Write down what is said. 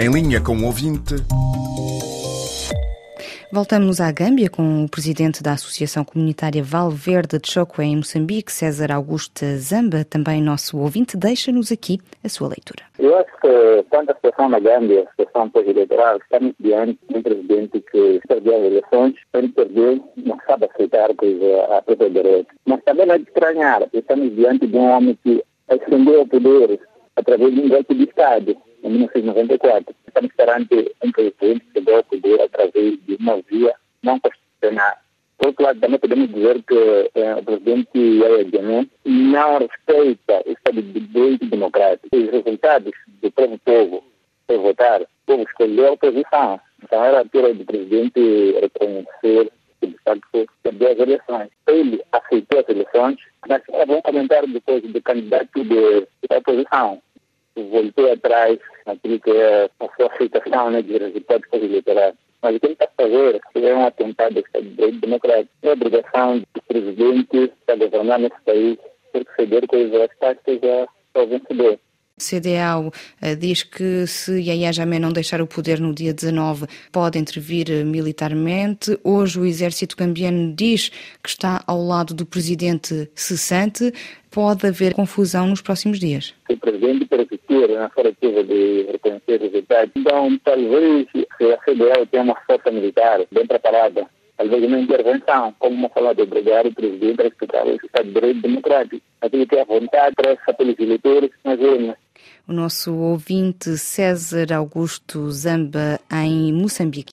Em linha com o ouvinte. Voltamos à Gâmbia com o presidente da Associação Comunitária Valverde de Chocó em Moçambique, César Augusto Zamba, também nosso ouvinte, deixa-nos aqui a sua leitura. Eu acho que tanto a situação na Gâmbia, a situação pós-eleitoral, estamos diante de um presidente que perdeu as eleições, quando perdeu, não sabe aceitar a própria direita. Mas também não é de estranhar, estamos diante de um homem que ascendeu ao poder através de um golpe de Estado, em 1994. Estamos perante um presidente que ao poder através de uma via não constitucional. Por outro lado, também podemos dizer que eh, o presidente Yahya Jammeh não respeita o Estado de Direito Democrático. Os resultados do próprio povo foi votar, o povo escolheu a oposição. Então era a altura do presidente reconhecer que de facto perdeu as eleições. Ele aceitou as eleições, mas é bom comentar depois do candidato da oposição voltou atrás naquilo que é a sua aceitação né, de resultados eleitorais. Mas o que ele está a fazer é um atentado ao Estado de Direito Democrático. É a obrigação do presidente a governar nesse país por ceder coisas táticas ao vencedor. CDAO uh, diz que se Yahya Jammeh não deixar o poder no dia 19, pode intervir uh, militarmente. Hoje o exército cambiano diz que está ao lado do presidente cessante. Pode haver confusão nos próximos dias. O presidente persistir na tentativa de reconhecer resultados. Então, talvez se a CDAO tenha uma força militar bem preparada talvez uma intervenção, como uma de obrigar o presidente a respeitar o Estado de Direito Democrático. Aquilo que é a vontade para pelos eleitores nas urnas o nosso ouvinte César Augusto Zamba, em Moçambique.